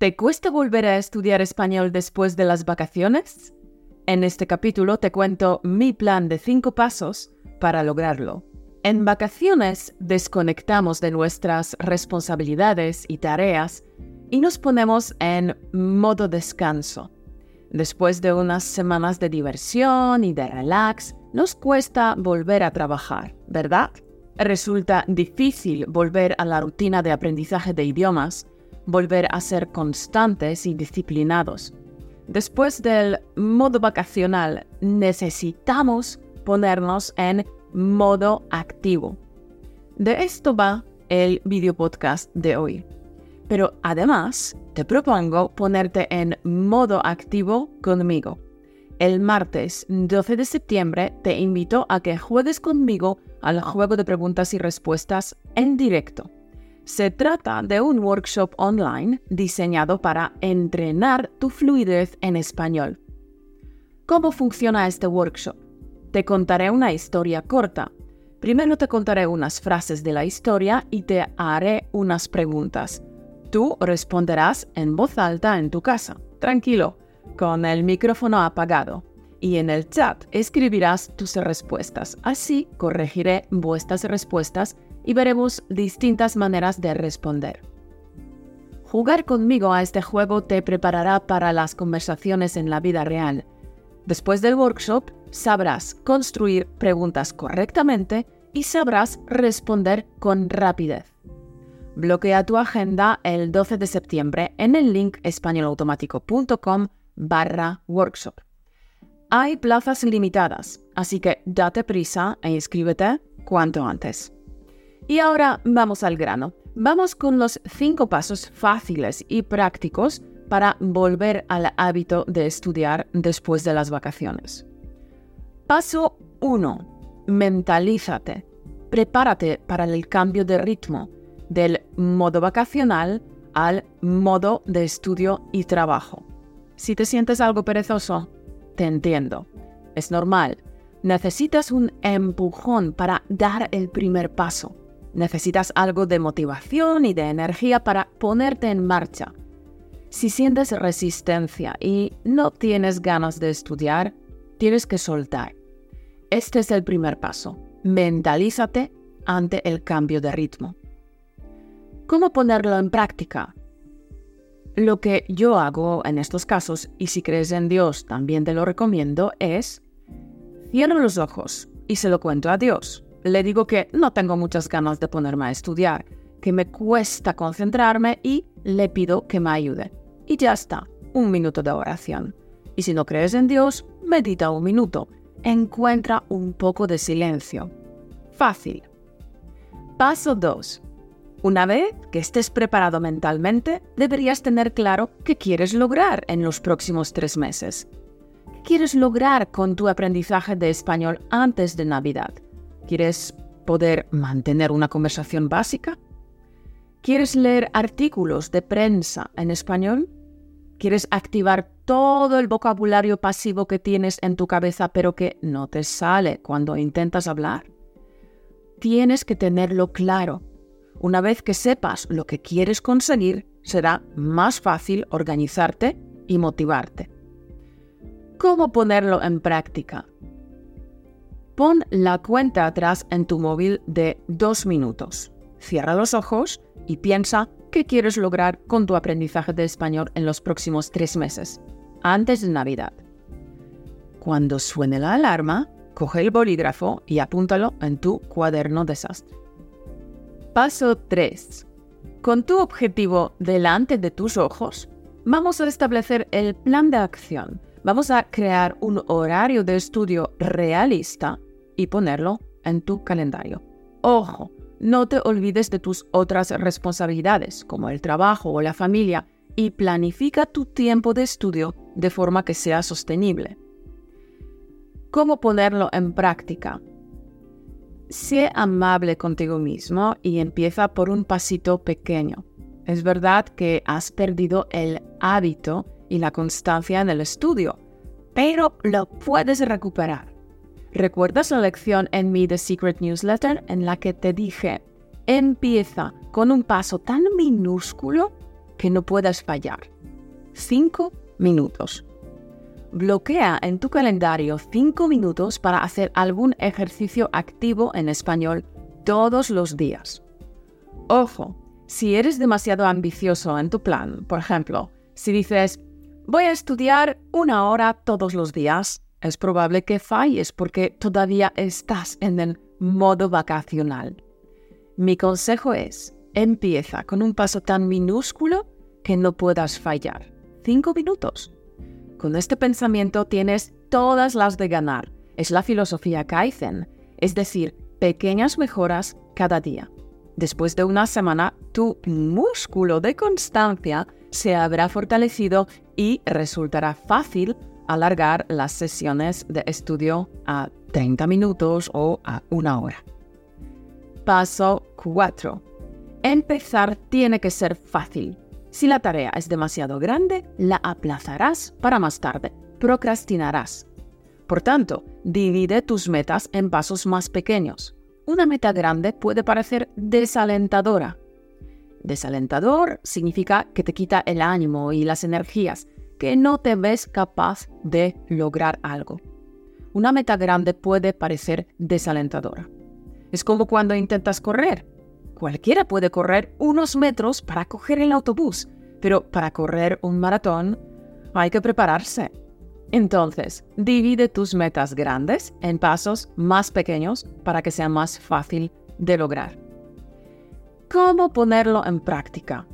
¿Te cuesta volver a estudiar español después de las vacaciones? En este capítulo te cuento mi plan de 5 pasos para lograrlo. En vacaciones desconectamos de nuestras responsabilidades y tareas y nos ponemos en modo descanso. Después de unas semanas de diversión y de relax, nos cuesta volver a trabajar, ¿verdad? Resulta difícil volver a la rutina de aprendizaje de idiomas, volver a ser constantes y disciplinados. Después del modo vacacional, necesitamos ponernos en modo activo. De esto va el video podcast de hoy. Pero además, te propongo ponerte en modo activo conmigo. El martes 12 de septiembre te invito a que juegues conmigo al juego de preguntas y respuestas en directo. Se trata de un workshop online diseñado para entrenar tu fluidez en español. ¿Cómo funciona este workshop? Te contaré una historia corta. Primero te contaré unas frases de la historia y te haré unas preguntas. Tú responderás en voz alta en tu casa, tranquilo, con el micrófono apagado. Y en el chat escribirás tus respuestas. Así corregiré vuestras respuestas y veremos distintas maneras de responder. Jugar conmigo a este juego te preparará para las conversaciones en la vida real. Después del workshop, sabrás construir preguntas correctamente y sabrás responder con rapidez. Bloquea tu agenda el 12 de septiembre en el link españolautomático.com barra workshop. Hay plazas limitadas, así que date prisa e inscríbete cuanto antes. Y ahora vamos al grano. Vamos con los cinco pasos fáciles y prácticos para volver al hábito de estudiar después de las vacaciones. Paso 1. Mentalízate. Prepárate para el cambio de ritmo del modo vacacional al modo de estudio y trabajo. Si te sientes algo perezoso, te entiendo. Es normal. Necesitas un empujón para dar el primer paso. Necesitas algo de motivación y de energía para ponerte en marcha. Si sientes resistencia y no tienes ganas de estudiar, tienes que soltar. Este es el primer paso. Mentalízate ante el cambio de ritmo. ¿Cómo ponerlo en práctica? Lo que yo hago en estos casos, y si crees en Dios también te lo recomiendo, es cierro los ojos y se lo cuento a Dios. Le digo que no tengo muchas ganas de ponerme a estudiar, que me cuesta concentrarme y le pido que me ayude. Y ya está, un minuto de oración. Y si no crees en Dios, medita un minuto. Encuentra un poco de silencio. Fácil. Paso 2. Una vez que estés preparado mentalmente, deberías tener claro qué quieres lograr en los próximos tres meses. ¿Qué quieres lograr con tu aprendizaje de español antes de Navidad? ¿Quieres poder mantener una conversación básica? ¿Quieres leer artículos de prensa en español? ¿Quieres activar todo el vocabulario pasivo que tienes en tu cabeza pero que no te sale cuando intentas hablar? Tienes que tenerlo claro. Una vez que sepas lo que quieres conseguir, será más fácil organizarte y motivarte. ¿Cómo ponerlo en práctica? Pon la cuenta atrás en tu móvil de dos minutos. Cierra los ojos y piensa qué quieres lograr con tu aprendizaje de español en los próximos tres meses, antes de Navidad. Cuando suene la alarma, coge el bolígrafo y apúntalo en tu cuaderno desastre. Paso 3. Con tu objetivo delante de tus ojos, vamos a establecer el plan de acción. Vamos a crear un horario de estudio realista y ponerlo en tu calendario. Ojo, no te olvides de tus otras responsabilidades, como el trabajo o la familia, y planifica tu tiempo de estudio de forma que sea sostenible. ¿Cómo ponerlo en práctica? Sé amable contigo mismo y empieza por un pasito pequeño. Es verdad que has perdido el hábito y la constancia en el estudio, pero lo puedes recuperar. ¿Recuerdas la lección en mi The Secret Newsletter en la que te dije, empieza con un paso tan minúsculo que no puedas fallar. 5 minutos. Bloquea en tu calendario 5 minutos para hacer algún ejercicio activo en español todos los días. Ojo, si eres demasiado ambicioso en tu plan, por ejemplo, si dices, voy a estudiar una hora todos los días, es probable que falles porque todavía estás en el modo vacacional. Mi consejo es, empieza con un paso tan minúsculo que no puedas fallar. Cinco minutos. Con este pensamiento tienes todas las de ganar. Es la filosofía Kaizen, es decir, pequeñas mejoras cada día. Después de una semana, tu músculo de constancia se habrá fortalecido y resultará fácil alargar las sesiones de estudio a 30 minutos o a una hora. Paso 4. Empezar tiene que ser fácil. Si la tarea es demasiado grande, la aplazarás para más tarde, procrastinarás. Por tanto, divide tus metas en pasos más pequeños. Una meta grande puede parecer desalentadora. Desalentador significa que te quita el ánimo y las energías, que no te ves capaz de lograr algo. Una meta grande puede parecer desalentadora. Es como cuando intentas correr. Cualquiera puede correr unos metros para coger el autobús, pero para correr un maratón hay que prepararse. Entonces, divide tus metas grandes en pasos más pequeños para que sea más fácil de lograr. ¿Cómo ponerlo en práctica?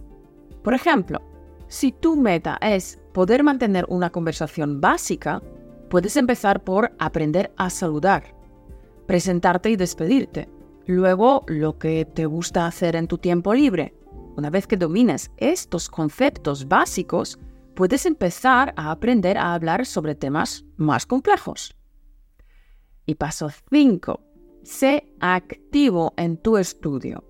Por ejemplo, si tu meta es poder mantener una conversación básica, puedes empezar por aprender a saludar, presentarte y despedirte. Luego, lo que te gusta hacer en tu tiempo libre. Una vez que domines estos conceptos básicos, puedes empezar a aprender a hablar sobre temas más complejos. Y paso 5. Sé activo en tu estudio.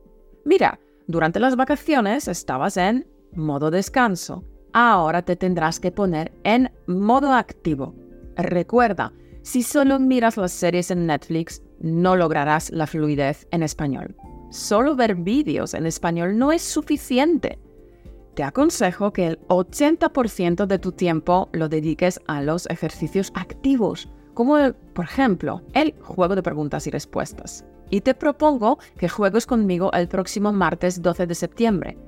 Mira, durante las vacaciones estabas en modo descanso. Ahora te tendrás que poner en modo activo. Recuerda, si solo miras las series en Netflix, no lograrás la fluidez en español. Solo ver vídeos en español no es suficiente te aconsejo que el 80% de tu tiempo lo dediques a los ejercicios activos, como por ejemplo el juego de preguntas y respuestas. Y te propongo que juegues conmigo el próximo martes 12 de septiembre.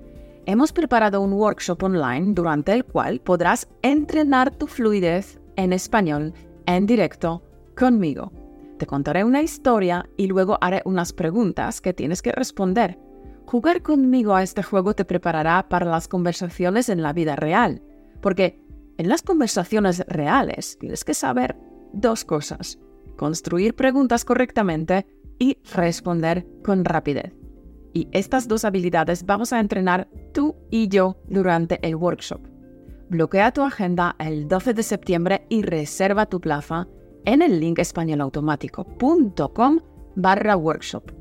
Hemos preparado un workshop online durante el cual podrás entrenar tu fluidez en español en directo conmigo. Te contaré una historia y luego haré unas preguntas que tienes que responder Jugar conmigo a este juego te preparará para las conversaciones en la vida real, porque en las conversaciones reales tienes que saber dos cosas, construir preguntas correctamente y responder con rapidez. Y estas dos habilidades vamos a entrenar tú y yo durante el workshop. Bloquea tu agenda el 12 de septiembre y reserva tu plaza en el link españolautomático.com barra workshop.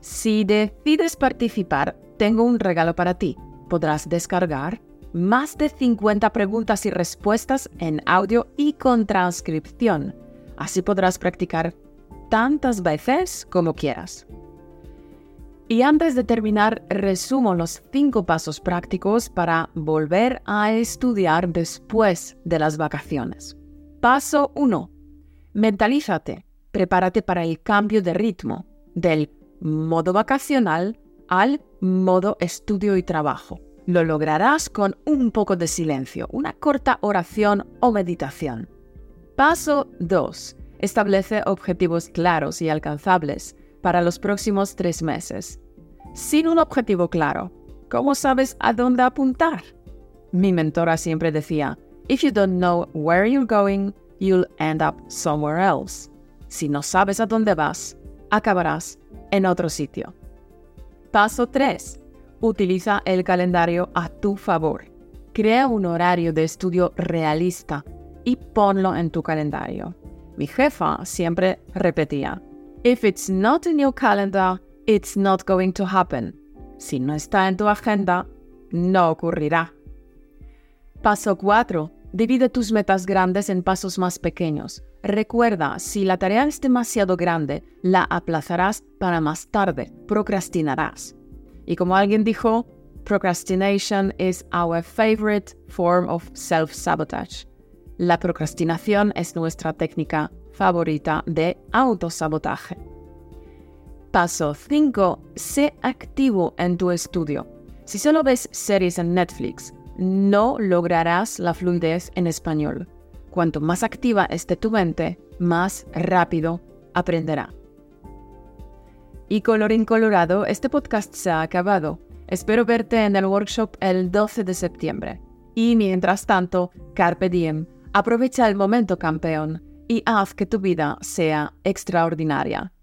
Si decides participar, tengo un regalo para ti. Podrás descargar más de 50 preguntas y respuestas en audio y con transcripción. Así podrás practicar tantas veces como quieras. Y antes de terminar, resumo los cinco pasos prácticos para volver a estudiar después de las vacaciones. Paso 1. Mentalízate. Prepárate para el cambio de ritmo del modo vacacional al modo estudio y trabajo. Lo lograrás con un poco de silencio, una corta oración o meditación. Paso 2. Establece objetivos claros y alcanzables para los próximos tres meses. Sin un objetivo claro, ¿cómo sabes a dónde apuntar? Mi mentora siempre decía, If you don't know where you're going, you'll end up somewhere else. Si no sabes a dónde vas, acabarás en otro sitio. Paso 3. Utiliza el calendario a tu favor. Crea un horario de estudio realista y ponlo en tu calendario. Mi jefa siempre repetía, If it's not in your calendar, it's not going to happen. Si no está en tu agenda, no ocurrirá. Paso 4. Divide tus metas grandes en pasos más pequeños. Recuerda, si la tarea es demasiado grande, la aplazarás para más tarde, procrastinarás. Y como alguien dijo, procrastination is our favorite form of self-sabotage. La procrastinación es nuestra técnica favorita de autosabotaje. Paso 5. Sé activo en tu estudio. Si solo ves series en Netflix, no lograrás la fluidez en español. Cuanto más activa esté tu mente, más rápido aprenderá. Y colorín colorado, este podcast se ha acabado. Espero verte en el workshop el 12 de septiembre. Y mientras tanto, carpe diem, aprovecha el momento campeón y haz que tu vida sea extraordinaria.